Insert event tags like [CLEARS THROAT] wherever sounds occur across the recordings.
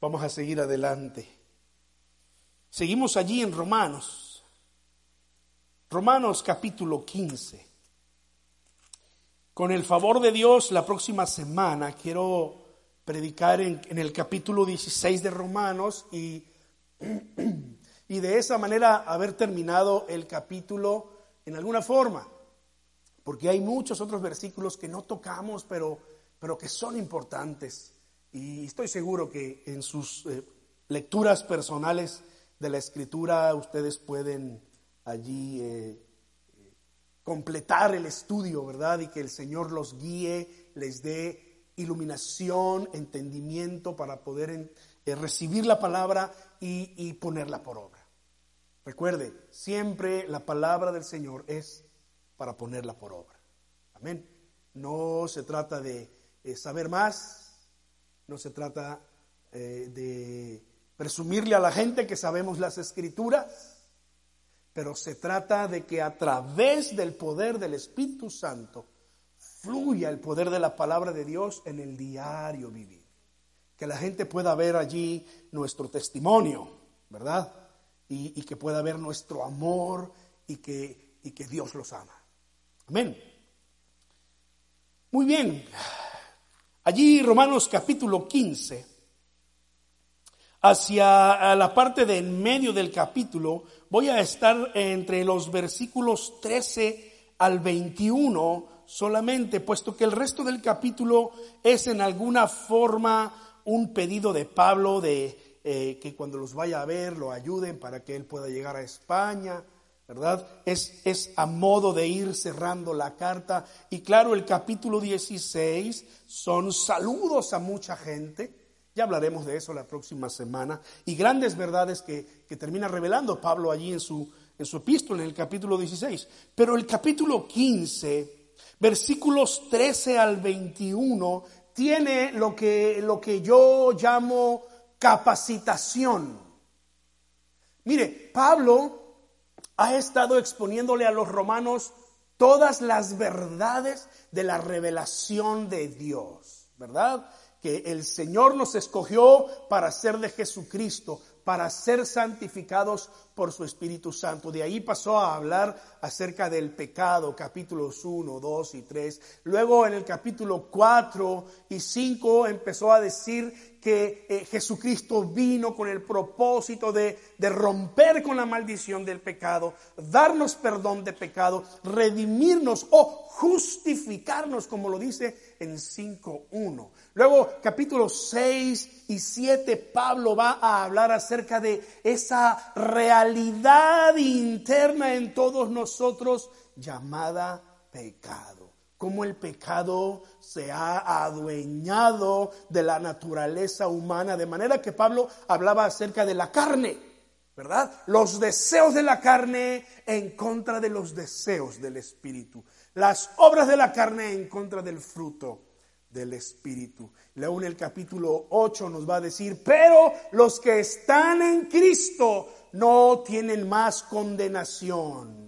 Vamos a seguir adelante. Seguimos allí en Romanos. Romanos capítulo 15. Con el favor de Dios, la próxima semana quiero predicar en, el capítulo 16 de Romanos y, [CLEARS THROAT] y de esa manera haber terminado el capítulo en alguna forma. Porque hay muchos otros versículos que no tocamos, pero, pero que son importantes. Y estoy seguro que en sus eh, lecturas personales de la escritura ustedes pueden allí eh, completar el estudio, ¿verdad? Y que el Señor los guíe, les dé iluminación, entendimiento para poder eh, recibir la palabra y ponerla por obra. Recuerde, siempre la palabra del Señor es para ponerla por obra. Amén. No se trata de saber más, no se trata eh, de presumirle a la gente que sabemos las escrituras, pero se trata de que a través del poder del Espíritu Santo fluya el poder de la palabra de Dios en el diario vivir. Que la gente pueda ver allí nuestro testimonio, ¿verdad? Y, que pueda ver nuestro amor y que, y que Dios los ama. Amén. Muy bien. Allí Romanos capítulo 15, hacia la parte de en medio del capítulo, voy a estar entre los versículos 13 al 21 solamente, puesto que el resto del capítulo es en alguna forma un pedido de Pablo de eh, que cuando los vaya a ver lo ayuden para que él pueda llegar a España ¿verdad? Es, es a modo de ir cerrando la carta. Y claro, el capítulo 16 son saludos a mucha gente. Ya hablaremos de eso la próxima semana. Y grandes verdades que, termina revelando Pablo allí en su, en su epístola, en el capítulo 16. Pero el capítulo 15, versículos 13 al 21, tiene lo que, lo que yo llamo capacitación. Mire, Pablo ha estado exponiéndole a los romanos todas las verdades de la revelación de Dios, ¿verdad? Que el Señor nos escogió para ser de Jesucristo, para ser santificados por su Espíritu Santo. De ahí pasó a hablar acerca del pecado, capítulos 1, 2 y 3. Luego en el capítulo 4 y 5 empezó a decir que eh, Jesucristo vino con el propósito de, de, romper con la maldición del pecado, darnos perdón de pecado, redimirnos o justificarnos, como lo dice en 5.1. Luego, capítulos 6 y 7, Pablo va a hablar acerca de esa realidad interna en todos nosotros llamada pecado cómo el pecado se ha adueñado de la naturaleza humana, de manera que Pablo hablaba acerca de la carne, ¿verdad? Los deseos de la carne en contra de los deseos del Espíritu, las obras de la carne en contra del fruto del Espíritu. En el capítulo 8 nos va a decir, pero los que están en Cristo no tienen más condenación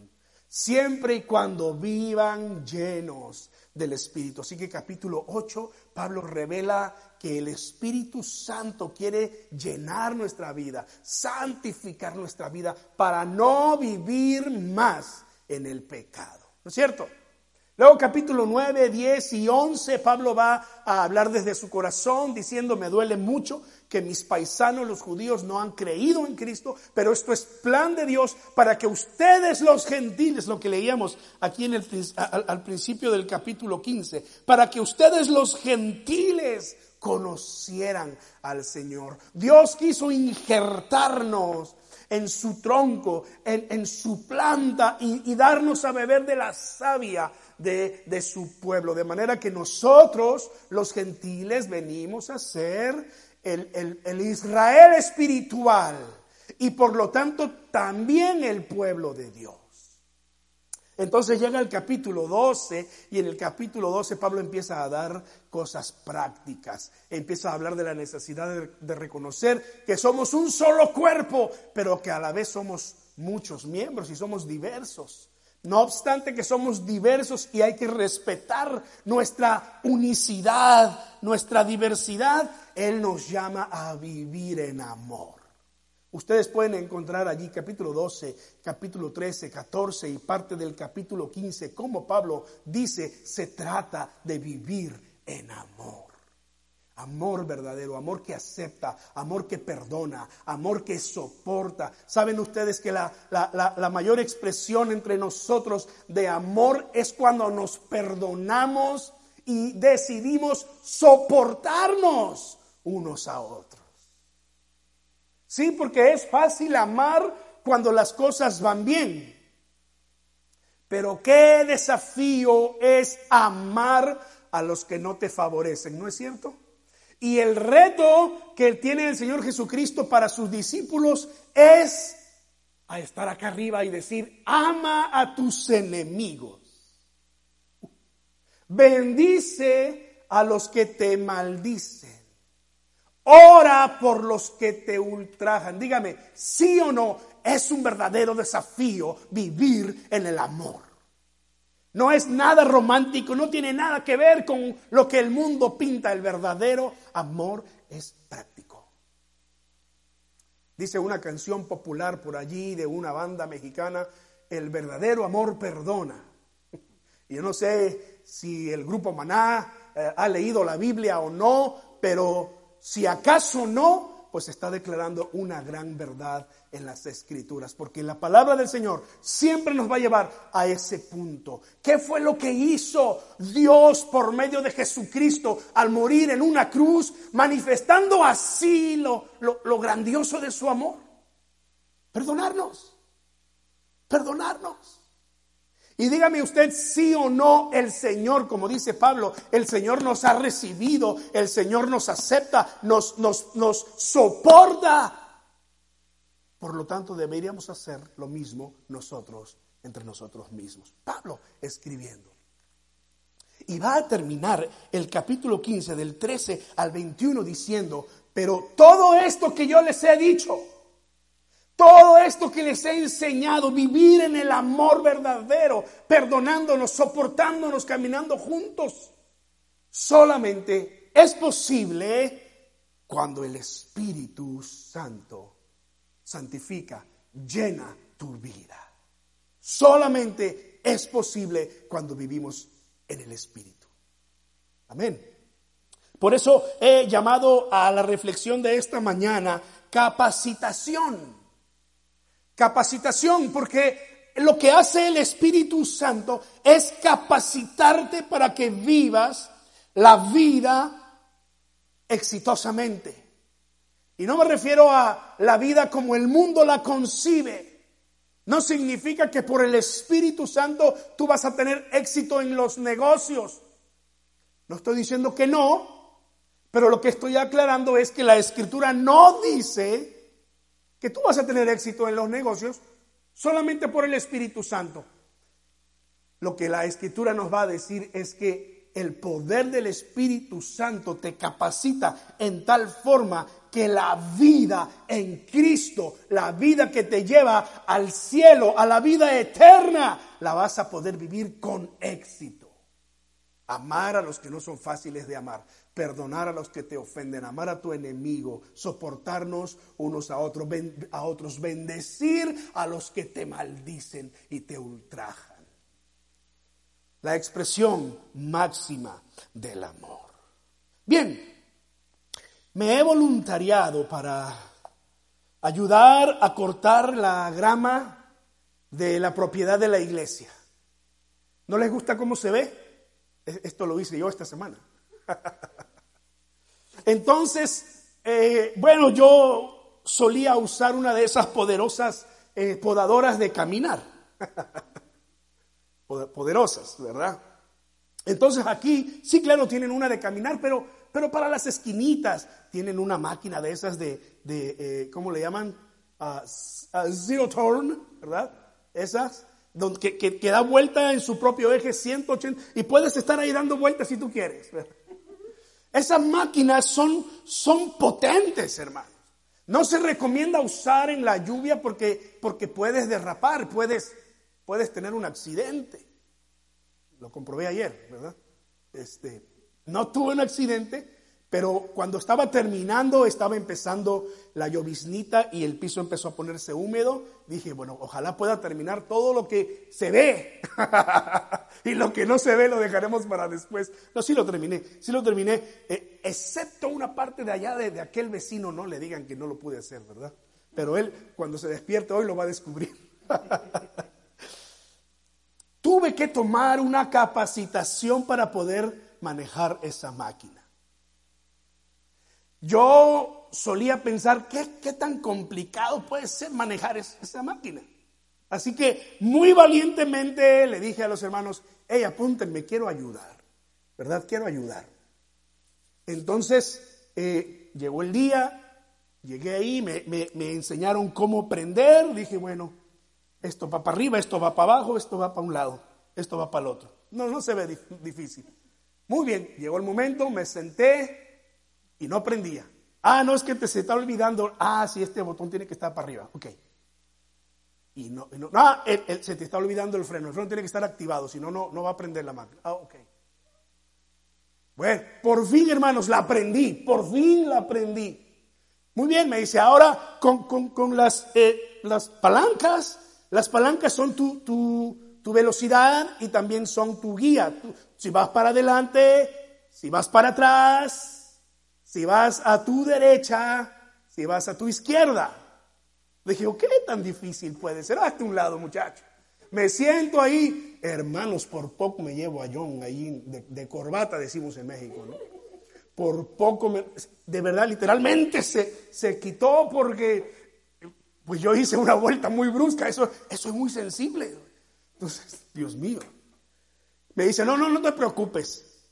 siempre y cuando vivan llenos del Espíritu. Así que capítulo 8, Pablo revela que el Espíritu Santo quiere llenar nuestra vida, santificar nuestra vida para no vivir más en el pecado. ¿No es cierto? Luego capítulo 9, 10 y 11, Pablo va a hablar desde su corazón diciendo, me duele mucho que mis paisanos, los judíos, no han creído en Cristo, pero esto es plan de Dios para que ustedes los gentiles, lo que leíamos aquí en el, al, principio del capítulo 15, para que ustedes los gentiles conocieran al Señor. Dios quiso injertarnos en su tronco, en, su planta y, darnos a beber de la savia de, su pueblo. De manera que nosotros, los gentiles, venimos a ser el, el Israel espiritual y por lo tanto también el pueblo de Dios. Entonces llega el capítulo 12 y en el capítulo 12 Pablo empieza a dar cosas prácticas, empieza a hablar de la necesidad de, de, reconocer que somos un solo cuerpo, pero que a la vez somos muchos miembros y somos diversos No obstante que somos diversos y hay que respetar nuestra unicidad, nuestra diversidad, Él nos llama a vivir en amor. Ustedes pueden encontrar allí capítulo 12, capítulo 13, 14 y parte del capítulo 15, como Pablo dice, se trata de vivir en amor. Amor verdadero, amor que acepta, amor que perdona, amor que soporta. Saben ustedes que la, la, mayor expresión entre nosotros de amor es cuando nos perdonamos y decidimos soportarnos unos a otros. Sí, porque es fácil amar cuando las cosas van bien. Pero qué desafío es amar a los que no te favorecen, ¿no es cierto? Y el reto que tiene el Señor Jesucristo para sus discípulos es a estar acá arriba y decir, ama a tus enemigos. Bendice a los que te maldicen. Ora por los que te ultrajan. Dígame, sí o no, es un verdadero desafío vivir en el amor. No es nada romántico, no tiene nada que ver con lo que el mundo pinta. El verdadero amor es práctico. Dice una canción popular por allí de una banda mexicana, el verdadero amor perdona. [LAUGHS] Yo no sé si el grupo Maná eh, ha leído la Biblia o no, pero si acaso no, pues está declarando una gran verdad en las escrituras, porque la palabra del Señor siempre nos va a llevar a ese punto. ¿Qué fue lo que hizo Dios por medio de Jesucristo al morir en una cruz, manifestando así lo, lo, grandioso de su amor? Perdonarnos, perdonarnos. Y dígame usted sí o no, el Señor, como dice Pablo, el Señor nos ha recibido, el Señor nos acepta, nos, nos, nos soporta. Por lo tanto, deberíamos hacer lo mismo nosotros entre nosotros mismos. Pablo escribiendo. Y va a terminar el capítulo 15 del 13 al 21 diciendo, pero todo esto que yo les he dicho, todo esto que les he enseñado, vivir en el amor verdadero, perdonándonos, soportándonos, caminando juntos, solamente es posible cuando el Espíritu Santo santifica, llena tu vida. Solamente es posible cuando vivimos en el Espíritu. Amén. Por eso he llamado a la reflexión de esta mañana capacitación. Capacitación, porque lo que hace el Espíritu Santo es capacitarte para que vivas la vida exitosamente. Y no me refiero a la vida como el mundo la concibe. No significa que por el Espíritu Santo tú vas a tener éxito en los negocios. No estoy diciendo que no, pero lo que estoy aclarando es que la Escritura no dice que tú vas a tener éxito en los negocios solamente por el Espíritu Santo. Lo que la escritura nos va a decir es que el poder del Espíritu Santo te capacita en tal forma que la vida en Cristo, la vida que te lleva al cielo, a la vida eterna, la vas a poder vivir con éxito. Amar a los que no son fáciles de amar perdonar a los que te ofenden, amar a tu enemigo, soportarnos unos a otros, a otros, bendecir a los que te maldicen y te ultrajan. La expresión máxima del amor. Bien, me he voluntariado para ayudar a cortar la grama de la propiedad de la iglesia. ¿No les gusta cómo se ve? E-, esto lo hice yo esta semana. [LAUGHS] Entonces, eh, bueno, yo solía usar una de esas poderosas eh, podadoras de caminar. [LAUGHS] poderosas, ¿verdad? Entonces aquí, sí, claro, tienen una de caminar, pero, pero para las esquinitas tienen una máquina de esas de, de eh, ¿cómo le llaman? Uh, zero turn, ¿verdad? Esas, donde, que, que, da vuelta en su propio eje 180 y puedes estar ahí dando vueltas si tú quieres. ¿verdad? Esas máquinas son, son potentes, hermanos. No se recomienda usar en la lluvia porque, porque puedes derrapar, puedes, puedes tener un accidente. Lo comprobé ayer, ¿verdad? Este, no tuve un accidente, pero cuando estaba terminando, estaba empezando la lloviznita y el piso empezó a ponerse húmedo. Dije, bueno, ojalá pueda terminar todo lo que se ve. [LAUGHS] y lo que no se ve lo dejaremos para después. No, sí lo terminé, sí lo terminé. Eh, excepto una parte de allá de, de, aquel vecino, no le digan que no lo pude hacer, ¿verdad? Pero él, cuando se despierte hoy, lo va a descubrir. [LAUGHS] Tuve que tomar una capacitación para poder manejar esa máquina. Yo solía pensar, ¿qué, qué tan complicado puede ser manejar esa máquina? Así que muy valientemente le dije a los hermanos, hey, apúntenme, quiero ayudar, ¿verdad? Quiero ayudar. Entonces, eh, llegó el día, llegué ahí, me, me, enseñaron cómo prender, dije, bueno, esto va para arriba, esto va para abajo, esto va para un lado, esto va para el otro. No, no se ve difícil. Muy bien, llegó el momento, me senté, y no prendía. Ah, no, es que te se está olvidando. Ah, sí, este botón tiene que estar para arriba. Ok. Y no, no, ah, se te está olvidando el freno. El freno tiene que estar activado, si no, no va a prender la máquina. Ah, ok. Bueno, por fin, hermanos, la aprendí. Por fin la aprendí. Muy bien, me dice, ahora con, con, las, eh, las palancas, las palancas son tu, tu, tu, velocidad y también son tu guía. si vas para adelante, si vas para atrás, si vas a tu derecha, si vas a tu izquierda. Dije, ¿qué tan difícil puede ser? Hazte un lado, muchacho. Me siento ahí, hermanos, por poco me llevo a John ahí de, corbata, decimos en México, ¿no? Por poco, de verdad, literalmente se, se quitó porque, pues yo hice una vuelta muy brusca, eso, eso es muy sensible. Entonces, Dios mío. Me dice, no, no, no te preocupes,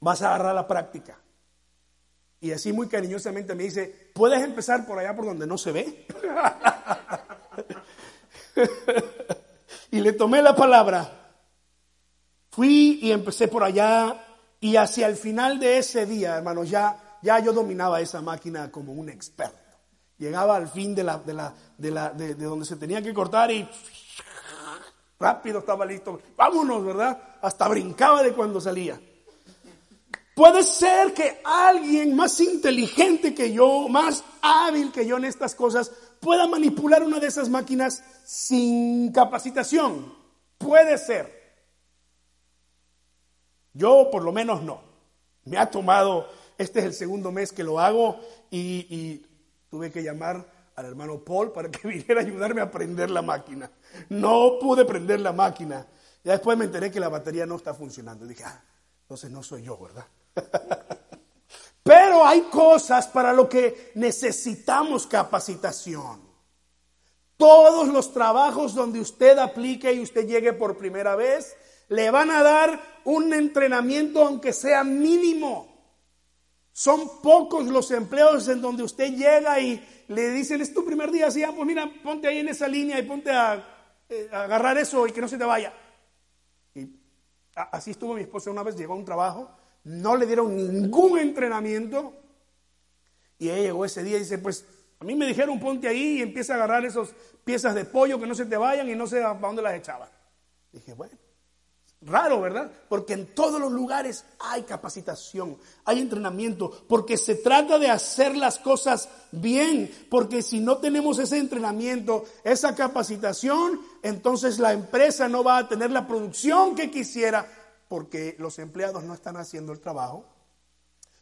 vas a agarrar la práctica. Y así muy cariñosamente me dice, ¿puedes empezar por allá por donde no se ve? [LAUGHS] y le tomé la palabra. Fui y empecé por allá y hacia el final de ese día, hermanos, ya, ya yo dominaba esa máquina como un experto. Llegaba al fin de, la, de, la, de, la, de, de donde se tenía que cortar y rápido estaba listo. Vámonos, ¿verdad? Hasta brincaba de cuando salía. Puede ser que alguien más inteligente que yo, más hábil que yo en estas cosas, pueda manipular una de esas máquinas sin capacitación. Puede ser. Yo por lo menos no. Me ha tomado, este es el segundo mes que lo hago y, tuve que llamar al hermano Paul para que [LAUGHS] viniera a ayudarme a prender la máquina. No pude prender la máquina. Ya después me enteré que la batería no está funcionando. dije, ah, entonces no soy yo, ¿verdad? Pero hay cosas para lo que necesitamos capacitación. Todos los trabajos donde usted aplique y usted llegue por primera vez, le van a dar un entrenamiento aunque sea mínimo. Son pocos los empleos en donde usted llega y le dicen, es tu primer día, así, ah, pues mira, ponte ahí en esa línea y ponte a, eh, a agarrar eso y que no se te vaya. Y así estuvo mi esposa una vez, llegó a un trabajo no le dieron ningún entrenamiento. Y ella llegó ese día y dice, pues a mí me dijeron ponte ahí y empieza a agarrar esas piezas de pollo que no se te vayan y no sé a dónde las echaba. Dije, bueno, raro, ¿verdad? Porque en todos los lugares hay capacitación, hay entrenamiento, porque se trata de hacer las cosas bien, porque si no tenemos ese entrenamiento, esa capacitación, entonces la empresa no va a tener la producción que quisiera porque los empleados no están haciendo el trabajo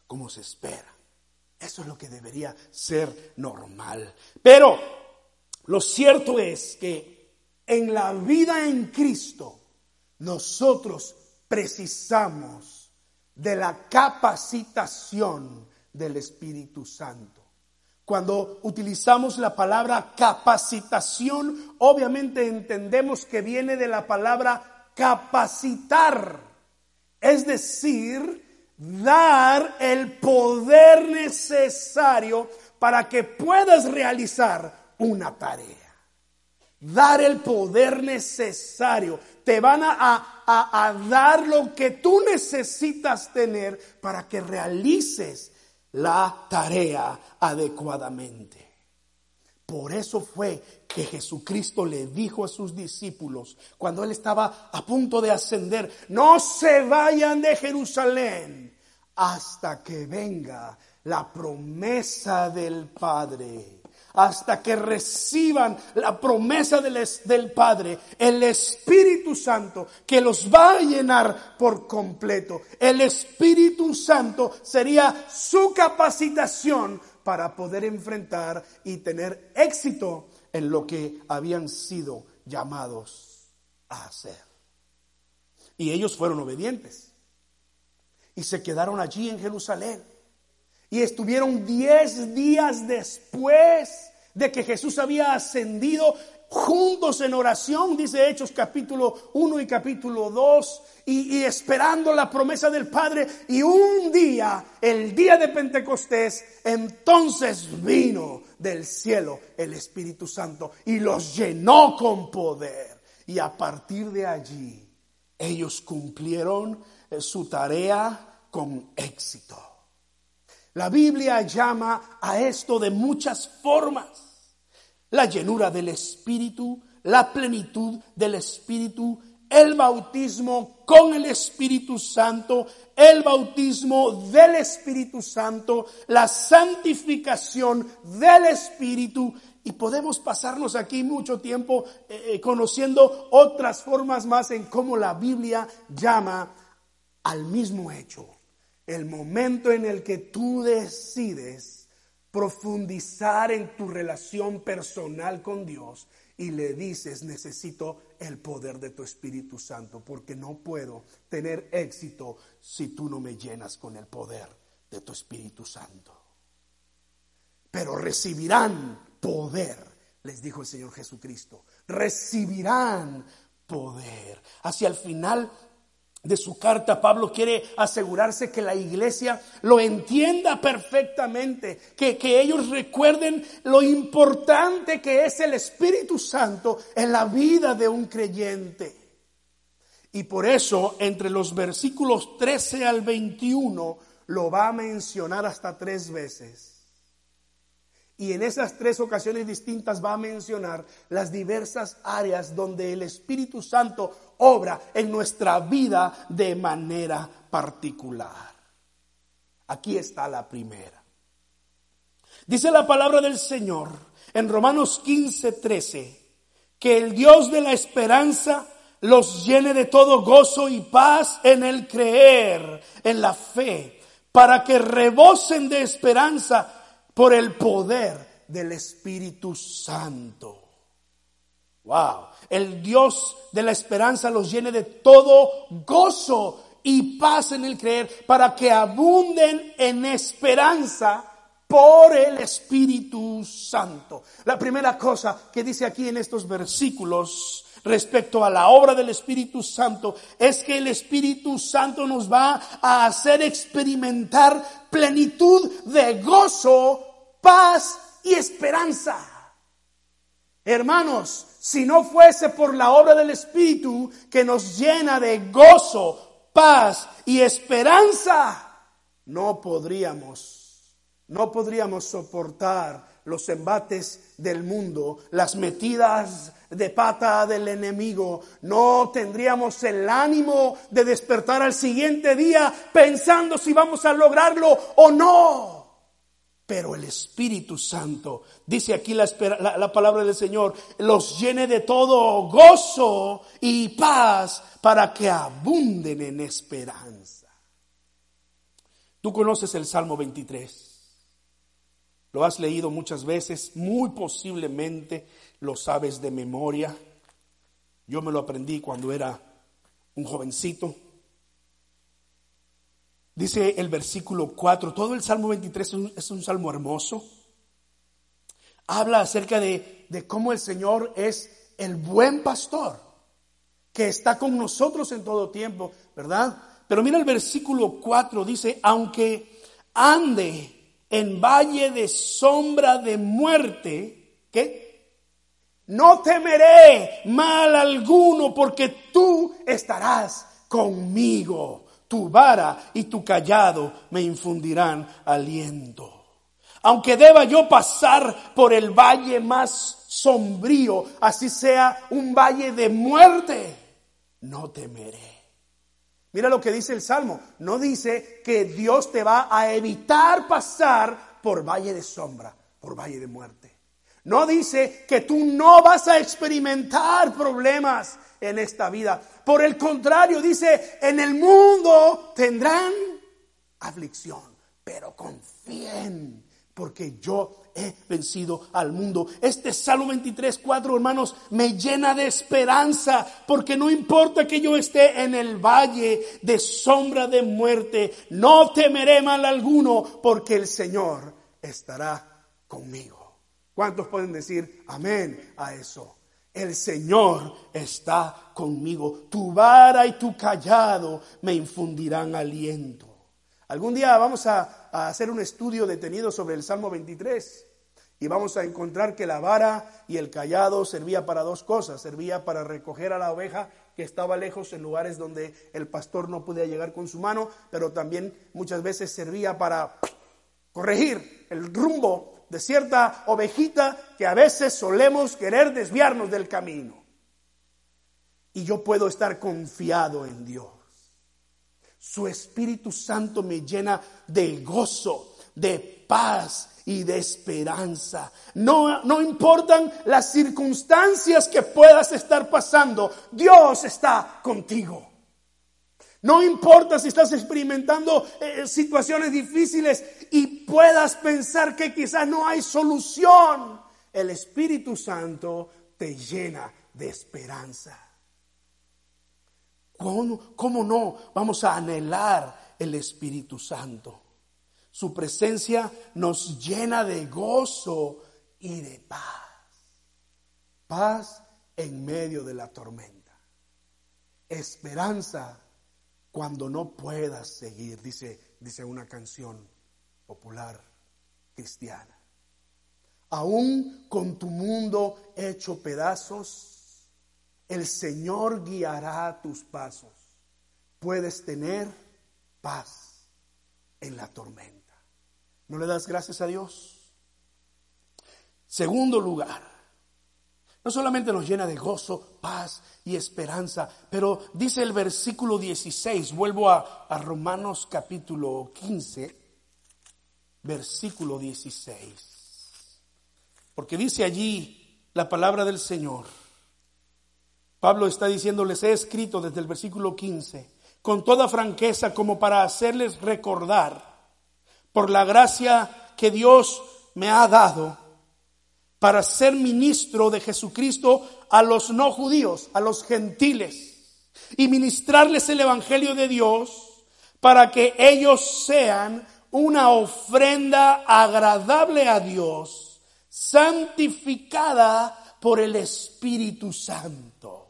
como se espera. Eso es lo que debería ser normal. Pero lo cierto es que en la vida en Cristo nosotros precisamos de la capacitación del Espíritu Santo. Cuando utilizamos la palabra capacitación, obviamente entendemos que viene de la palabra capacitar es decir, dar el poder necesario para que puedas realizar una tarea. Dar el poder necesario. Te van a, dar lo que tú necesitas tener para que realices la tarea adecuadamente. Por eso fue que Jesucristo le dijo a sus discípulos, cuando él estaba a punto de ascender, no se vayan de Jerusalén hasta que venga la promesa del Padre hasta que reciban la promesa del, Padre, el Espíritu Santo, que los va a llenar por completo. El Espíritu Santo sería su capacitación para poder enfrentar y tener éxito en lo que habían sido llamados a hacer. Y ellos fueron obedientes. Y se quedaron allí en Jerusalén. Y estuvieron diez días después de que Jesús había ascendido juntos en oración, dice Hechos capítulo 1 y capítulo 2, y, y, esperando la promesa del Padre. Y un día, el día de Pentecostés, entonces vino del cielo el Espíritu Santo y los llenó con poder. Y a partir de allí, ellos cumplieron eh, su tarea con éxito. La Biblia llama a esto de muchas formas. La llenura del Espíritu, la plenitud del Espíritu, el bautismo con el Espíritu Santo, el bautismo del Espíritu Santo, la santificación del Espíritu. Y podemos pasarnos aquí mucho tiempo eh, eh, conociendo otras formas más en cómo la Biblia llama al mismo hecho el momento en el que tú decides profundizar en tu relación personal con Dios y le dices, necesito el poder de tu Espíritu Santo, porque no puedo tener éxito si tú no me llenas con el poder de tu Espíritu Santo. Pero recibirán poder, les dijo el Señor Jesucristo, recibirán poder. Hacia el final de su carta, Pablo quiere asegurarse que la iglesia lo entienda perfectamente, que, que, ellos recuerden lo importante que es el Espíritu Santo en la vida de un creyente. Y por eso, entre los versículos 13 al 21, lo va a mencionar hasta tres veces. Y en esas tres ocasiones distintas va a mencionar las diversas áreas donde el Espíritu Santo obra en nuestra vida de manera particular. Aquí está la primera. Dice la palabra del Señor en Romanos 15, 13, que el Dios de la esperanza los llene de todo gozo y paz en el creer, en la fe, para que rebosen de esperanza por el poder del Espíritu Santo. Wow. El Dios de la esperanza los llene de todo gozo y paz en el creer para que abunden en esperanza por el Espíritu Santo. La primera cosa que dice aquí en estos versículos respecto a la obra del Espíritu Santo es que el Espíritu Santo nos va a hacer experimentar plenitud de gozo paz y esperanza. Hermanos, si no fuese por la obra del Espíritu que nos llena de gozo, paz y esperanza, no podríamos, no podríamos soportar los embates del mundo, las metidas de pata del enemigo, no tendríamos el ánimo de despertar al siguiente día pensando si vamos a lograrlo o no. Pero el Espíritu Santo, dice aquí la, la, palabra del Señor, los llene de todo gozo y paz para que abunden en esperanza. Tú conoces el Salmo 23. Lo has leído muchas veces, muy posiblemente lo sabes de memoria. Yo me lo aprendí cuando era un jovencito. Dice el versículo 4, todo el Salmo 23 es un, salmo hermoso. Habla acerca de, de cómo el Señor es el buen pastor, que está con nosotros en todo tiempo, ¿verdad? Pero mira el versículo 4, dice, aunque ande en valle de sombra de muerte, ¿qué? No temeré mal alguno porque tú estarás conmigo tu vara y tu callado me infundirán aliento. Aunque deba yo pasar por el valle más sombrío, así sea un valle de muerte, no temeré. Mira lo que dice el Salmo. No dice que Dios te va a evitar pasar por valle de sombra, por valle de muerte. No dice que tú no vas a experimentar problemas en esta vida. Por el contrario, dice, en el mundo tendrán aflicción, pero confíen porque yo he vencido al mundo. Este Salmo 23, 4, hermanos, me llena de esperanza, porque no importa que yo esté en el valle de sombra de muerte, no temeré mal alguno, porque el Señor estará conmigo. ¿Cuántos pueden decir amén a eso? El Señor está conmigo. Tu vara y tu callado me infundirán aliento. Algún día vamos a, hacer un estudio detenido sobre el Salmo 23 y vamos a encontrar que la vara y el callado servía para dos cosas. Servía para recoger a la oveja que estaba lejos en lugares donde el pastor no podía llegar con su mano, pero también muchas veces servía para corregir el rumbo de cierta ovejita que a veces solemos querer desviarnos del camino. Y yo puedo estar confiado en Dios. Su Espíritu Santo me llena de gozo, de paz y de esperanza. No, no importan las circunstancias que puedas estar pasando, Dios está contigo. No importa si estás experimentando eh, situaciones difíciles y puedas pensar que quizás no hay solución. El Espíritu Santo te llena de esperanza. ¿Cómo, no vamos a anhelar el Espíritu Santo? Su presencia nos llena de gozo y de paz. Paz en medio de la tormenta. Esperanza cuando no puedas seguir, dice, dice una canción popular cristiana. Aún con tu mundo hecho pedazos, el Señor guiará tus pasos. Puedes tener paz en la tormenta. ¿No le das gracias a Dios? Segundo lugar, no solamente nos llena de gozo, paz y esperanza, pero dice el versículo 16, vuelvo a, a Romanos capítulo 15, versículo 16, porque dice allí la palabra del Señor. Pablo está diciendo, les he escrito desde el versículo 15, con toda franqueza como para hacerles recordar, por la gracia que Dios me ha dado, para ser ministro de Jesucristo a los no judíos, a los gentiles, y ministrarles el Evangelio de Dios, para que ellos sean una ofrenda agradable a Dios, santificada por el Espíritu Santo.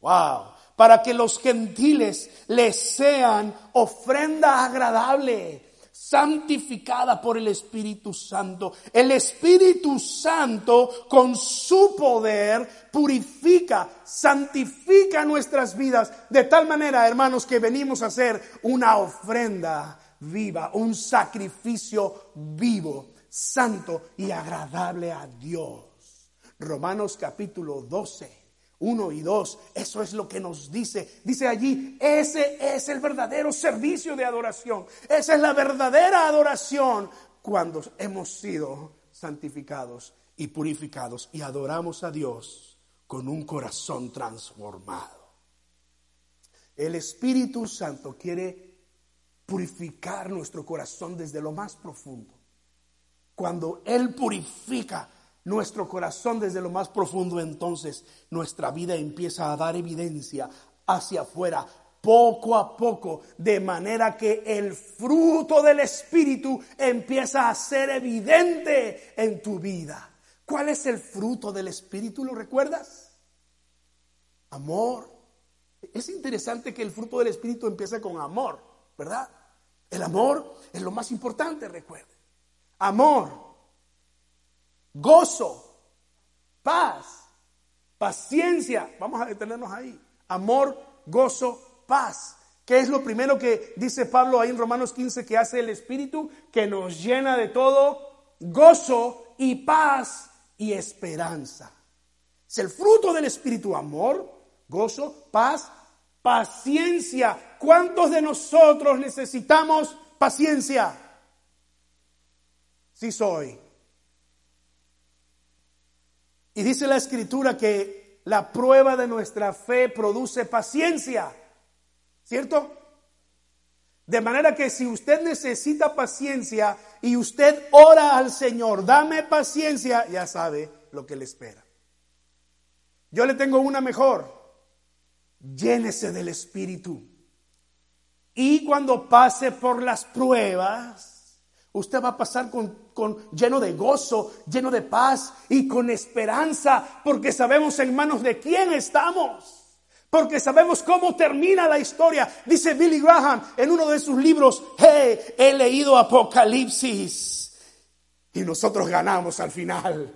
Wow. Para que los gentiles les sean ofrenda agradable, santificada por el Espíritu Santo. El Espíritu Santo con su poder purifica, santifica nuestras vidas de tal manera, hermanos, que venimos a hacer una ofrenda viva, un sacrificio vivo, santo y agradable a Dios. Romanos capítulo 12 1 y 2. Eso es lo que nos dice. Dice allí, ese es el verdadero servicio de adoración. Esa es la verdadera adoración cuando hemos sido santificados y purificados y adoramos a Dios con un corazón transformado. El Espíritu Santo quiere purificar nuestro corazón desde lo más profundo. Cuando Él purifica nuestro corazón desde lo más profundo, entonces nuestra vida empieza a dar evidencia hacia afuera, poco a poco, de manera que el fruto del Espíritu empieza a ser evidente en tu vida. ¿Cuál es el fruto del Espíritu? ¿Lo recuerdas? Amor. Es interesante que el fruto del Espíritu empiece con amor, ¿verdad? El amor es lo más importante, recuerde. Amor gozo, paz, paciencia. Vamos a detenernos ahí. Amor, gozo, paz. ¿Qué es lo primero que dice Pablo ahí en Romanos 15 que hace el Espíritu? Que nos llena de todo gozo y paz y esperanza. Es el fruto del Espíritu, amor, gozo, paz, paciencia. ¿Cuántos de nosotros necesitamos paciencia? Sí soy. Y dice la escritura que la prueba de nuestra fe produce paciencia. ¿Cierto? De manera que si usted necesita paciencia y usted ora al Señor, dame paciencia, ya sabe lo que le espera. Yo le tengo una mejor. Llénese del Espíritu. Y cuando pase por las pruebas, usted va a pasar con, con, lleno de gozo, lleno de paz y con esperanza, porque sabemos en manos de quién estamos porque sabemos cómo termina la historia. Dice Billy Graham en uno de sus libros, hey, he leído Apocalipsis y nosotros ganamos al final.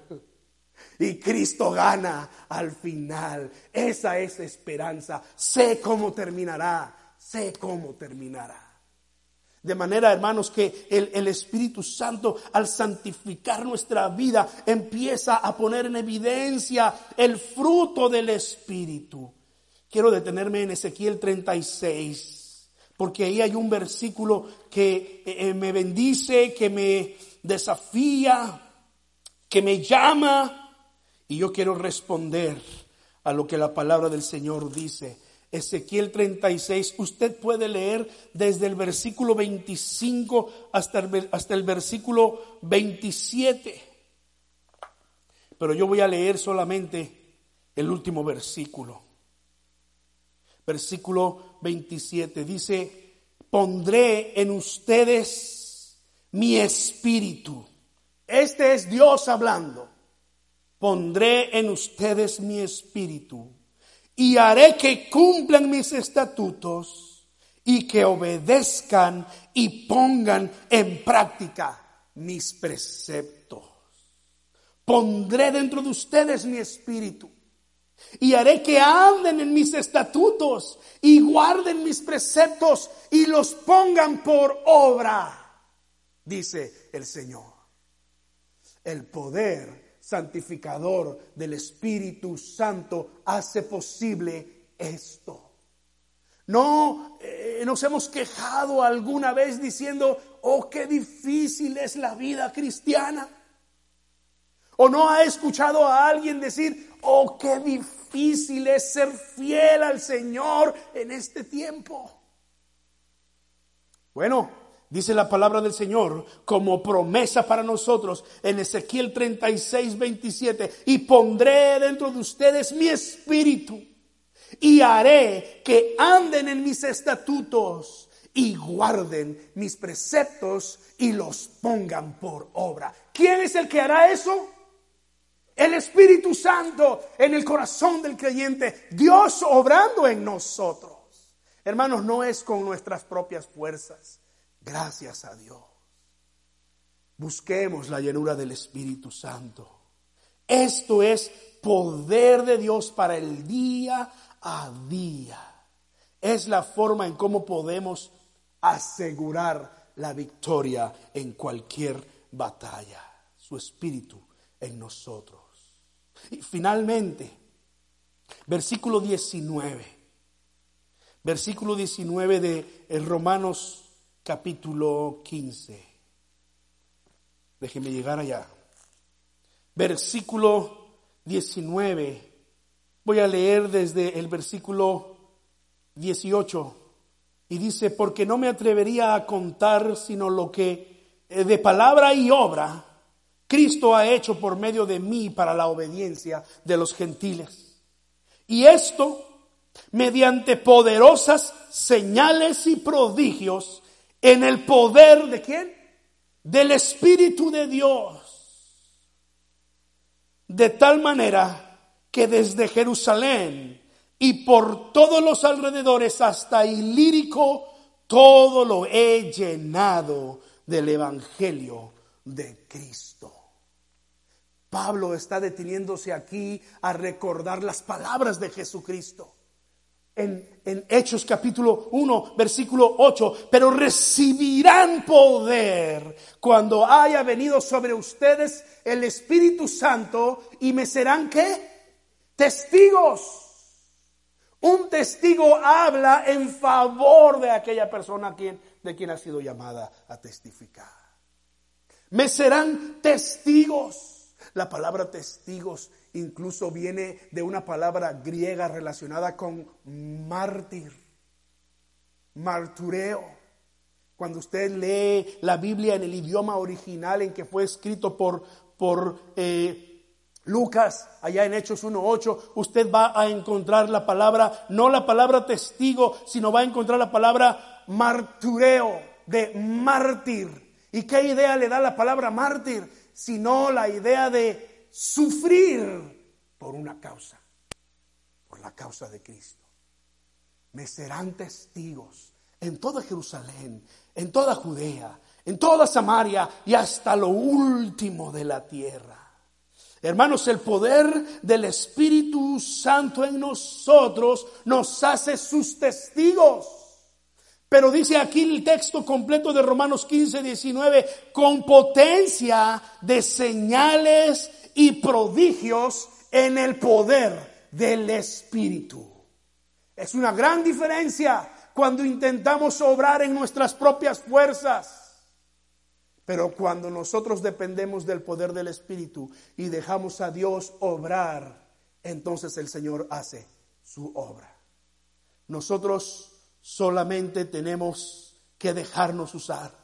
Y Cristo gana al final. Esa es esperanza. Sé cómo terminará. Sé cómo terminará. De manera, hermanos, que el, Espíritu Santo, al santificar nuestra vida, empieza a poner en evidencia el fruto del Espíritu. Quiero detenerme en Ezequiel 36, porque ahí hay un versículo que eh, eh, me bendice, que me desafía, que me llama, y yo quiero responder a lo que la palabra del Señor dice. Ezequiel 36, usted puede leer desde el versículo 25 hasta el, hasta el versículo 27. Pero yo voy a leer solamente el último versículo versículo 27. Dice, pondré en ustedes mi espíritu. Este es Dios hablando. Pondré en ustedes mi espíritu y haré que cumplan mis estatutos y que obedezcan y pongan en práctica mis preceptos. Pondré dentro de ustedes mi espíritu y haré que anden en mis estatutos y guarden mis preceptos y los pongan por obra, dice el Señor. El poder santificador del Espíritu Santo hace posible esto. No eh, nos hemos quejado alguna vez diciendo, oh, qué difícil es la vida cristiana. O no ha escuchado a alguien decir, oh, qué difícil es ser fiel al Señor en este tiempo. Bueno, dice la palabra del Señor como promesa para nosotros en Ezequiel 36, 27, y pondré dentro de ustedes mi espíritu y haré que anden en mis estatutos y guarden mis preceptos y los pongan por obra. ¿Quién es el que hará eso? El Espíritu Santo en el corazón del creyente, Dios obrando en nosotros. Hermanos, no es con nuestras propias fuerzas. Gracias a Dios. Busquemos la llenura del Espíritu Santo. Esto es poder de Dios para el día a día. Es la forma en cómo podemos asegurar la victoria en cualquier batalla. Su Espíritu en nosotros. Y finalmente, versículo 19. Versículo 19 de Romanos capítulo 15. Déjenme llegar allá. Versículo 19. Voy a leer desde el versículo 18. Y dice, porque no me atrevería a contar sino lo que eh, de palabra y obra Cristo ha hecho por medio de mí para la obediencia de los gentiles. Y esto mediante poderosas señales y prodigios en el poder de quién? Del Espíritu de Dios. De tal manera que desde Jerusalén y por todos los alrededores hasta Ilírico, todo lo he llenado del Evangelio de Cristo. Pablo está deteniéndose aquí a recordar las palabras de Jesucristo. En, Hechos capítulo 1, versículo 8, pero recibirán poder cuando haya venido sobre ustedes el Espíritu Santo y me serán qué? Testigos. Un testigo habla en favor de aquella persona de quien ha sido llamada a testificar. Me serán testigos. La palabra testigos incluso viene de una palabra griega relacionada con mártir, martureo. Cuando usted lee la Biblia en el idioma original en que fue escrito por, por eh, Lucas, allá en Hechos 1.8, usted va a encontrar la palabra, no la palabra testigo, sino va a encontrar la palabra martureo, de mártir. ¿Y qué idea le da la palabra mártir? Sino la idea de sufrir por una causa, por la causa de Cristo. Me serán testigos en toda Jerusalén, en toda Judea, en toda Samaria y hasta lo último de la tierra. Hermanos, el poder del Espíritu Santo en nosotros nos hace sus testigos. Pero dice aquí el texto completo de Romanos 15, 19, con potencia de señales y prodigios en el poder del Espíritu. Es una gran diferencia cuando intentamos obrar en nuestras propias fuerzas. Pero cuando nosotros dependemos del poder del Espíritu y dejamos a Dios obrar, entonces el Señor hace su obra. Nosotros solamente tenemos que dejarnos usar.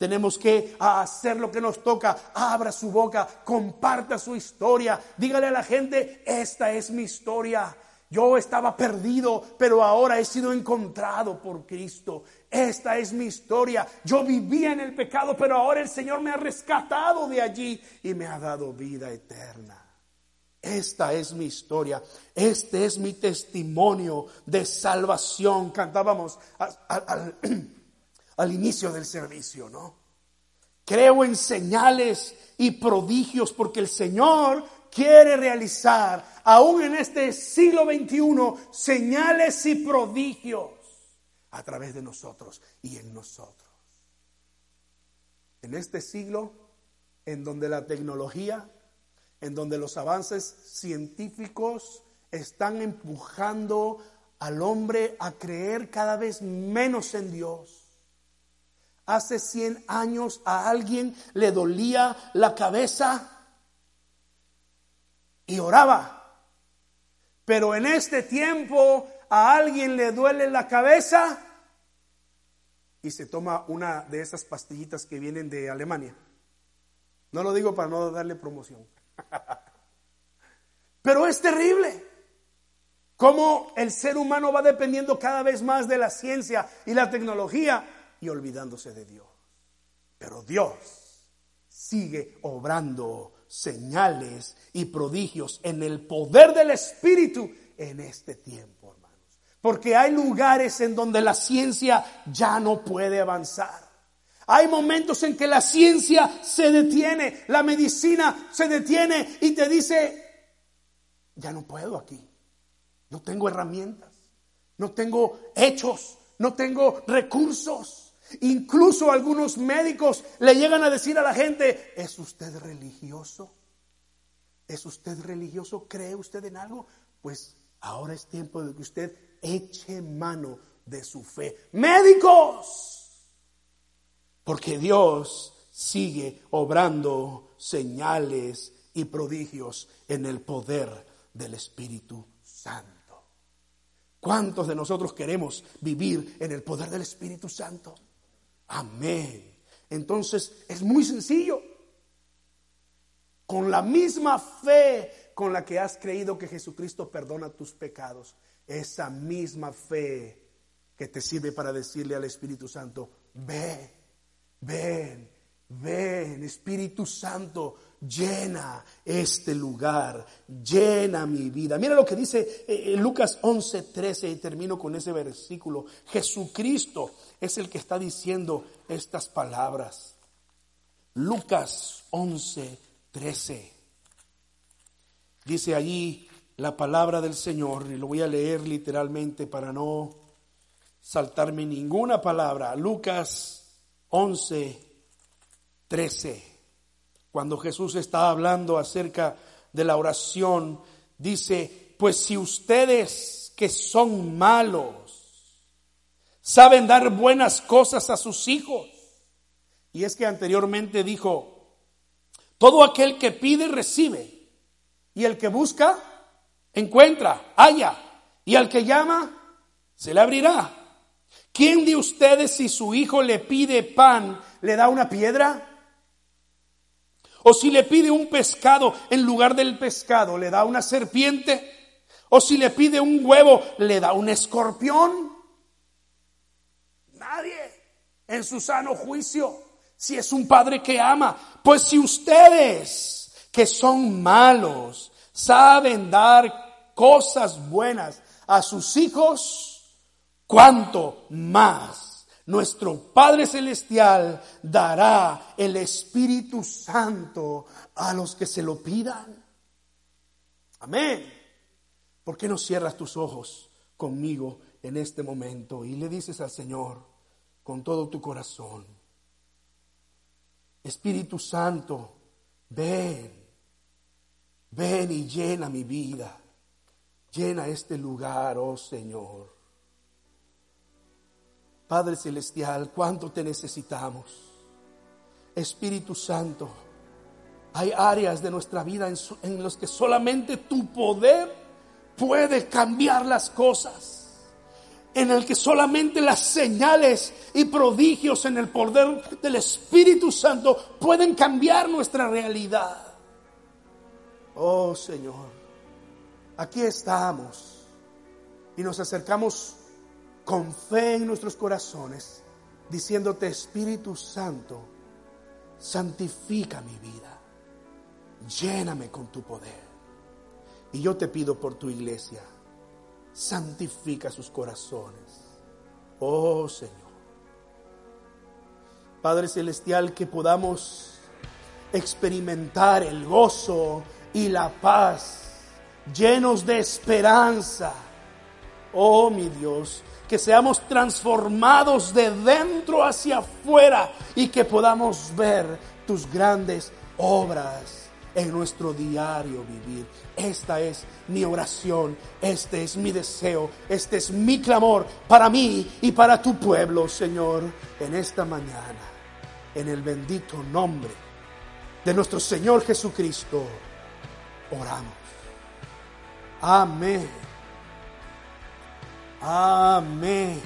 Tenemos que hacer lo que nos toca. Abra su boca, comparta su historia. Dígale a la gente, esta es mi historia. Yo estaba perdido, pero ahora he sido encontrado por Cristo. Esta es mi historia. Yo vivía en el pecado, pero ahora el Señor me ha rescatado de allí y me ha dado vida eterna. Esta es mi historia. Este es mi testimonio de salvación. Cantábamos al, al [CLEARS THROAT] inicio del servicio, ¿no? Creo en señales y prodigios porque el Señor quiere realizar, aún en este siglo XXI, señales y prodigios a través de nosotros y en nosotros. En este siglo, en donde la tecnología, en donde los avances científicos están empujando al hombre a creer cada vez menos en Dios, hace 100 años a alguien le dolía la cabeza y oraba. Pero en este tiempo a alguien le duele la cabeza y se toma una de esas pastillitas que vienen de Alemania. No lo digo para no darle promoción. [LAUGHS] Pero es terrible cómo el ser humano va dependiendo cada vez más de la ciencia y la tecnología y olvidándose de Dios. Pero Dios sigue obrando señales y prodigios en el poder del Espíritu en este tiempo, hermanos. Porque hay lugares en donde la ciencia ya no puede avanzar. Hay momentos en que la ciencia se detiene, la medicina se detiene y te dice, ya no puedo aquí, no tengo herramientas, no tengo hechos, no tengo recursos. Incluso algunos médicos le llegan a decir a la gente, ¿es usted religioso? ¿Es usted religioso? ¿Cree usted en algo? Pues ahora es tiempo de que usted eche mano de su fe. Médicos, porque Dios sigue obrando señales y prodigios en el poder del Espíritu Santo. ¿Cuántos de nosotros queremos vivir en el poder del Espíritu Santo? Amén. Entonces es muy sencillo. Con la misma fe con la que has creído que Jesucristo perdona tus pecados, esa misma fe que te sirve para decirle al Espíritu Santo, ven, ven, ven, Espíritu Santo, llena este lugar, llena mi vida. Mira lo que dice eh, Lucas 11, 13 y termino con ese versículo. Jesucristo es el que está diciendo estas palabras. Lucas 11, 13. Dice allí la palabra del Señor y lo voy a leer literalmente para no saltarme ninguna palabra. Lucas 11, 13. Cuando Jesús está hablando acerca de la oración, dice, pues si ustedes que son malos saben dar buenas cosas a sus hijos, y es que anteriormente dijo, todo aquel que pide recibe, y el que busca, encuentra, halla, y al que llama, se le abrirá. ¿Quién de ustedes si su hijo le pide pan, le da una piedra? O si le pide un pescado, en lugar del pescado, le da una serpiente. O si le pide un huevo, le da un escorpión. Nadie en su sano juicio, si es un padre que ama. Pues si ustedes, que son malos, saben dar cosas buenas a sus hijos, cuánto más nuestro Padre Celestial dará el Espíritu Santo a los que se lo pidan. Amén. ¿Por qué no cierras tus ojos conmigo en este momento y le dices al Señor con todo tu corazón, Espíritu Santo, ven, ven y llena mi vida, llena este lugar, oh Señor. Padre Celestial, cuánto te necesitamos. Espíritu Santo, hay áreas de nuestra vida en, los que solamente tu poder puede cambiar las cosas. En el que solamente las señales y prodigios en el poder del Espíritu Santo pueden cambiar nuestra realidad. Oh Señor, aquí estamos y nos acercamos con fe en nuestros corazones, diciéndote, Espíritu Santo, santifica mi vida, lléname con tu poder. Y yo te pido por tu iglesia, santifica sus corazones. Oh Señor. Padre Celestial, que podamos experimentar el gozo y la paz, llenos de esperanza. Oh mi Dios, que seamos transformados de dentro hacia afuera y que podamos ver tus grandes obras en nuestro diario vivir. Esta es mi oración, este es mi deseo, este es mi clamor para mí y para tu pueblo, Señor, en esta mañana, en el bendito nombre de nuestro Señor Jesucristo, oramos. Amén. Amém.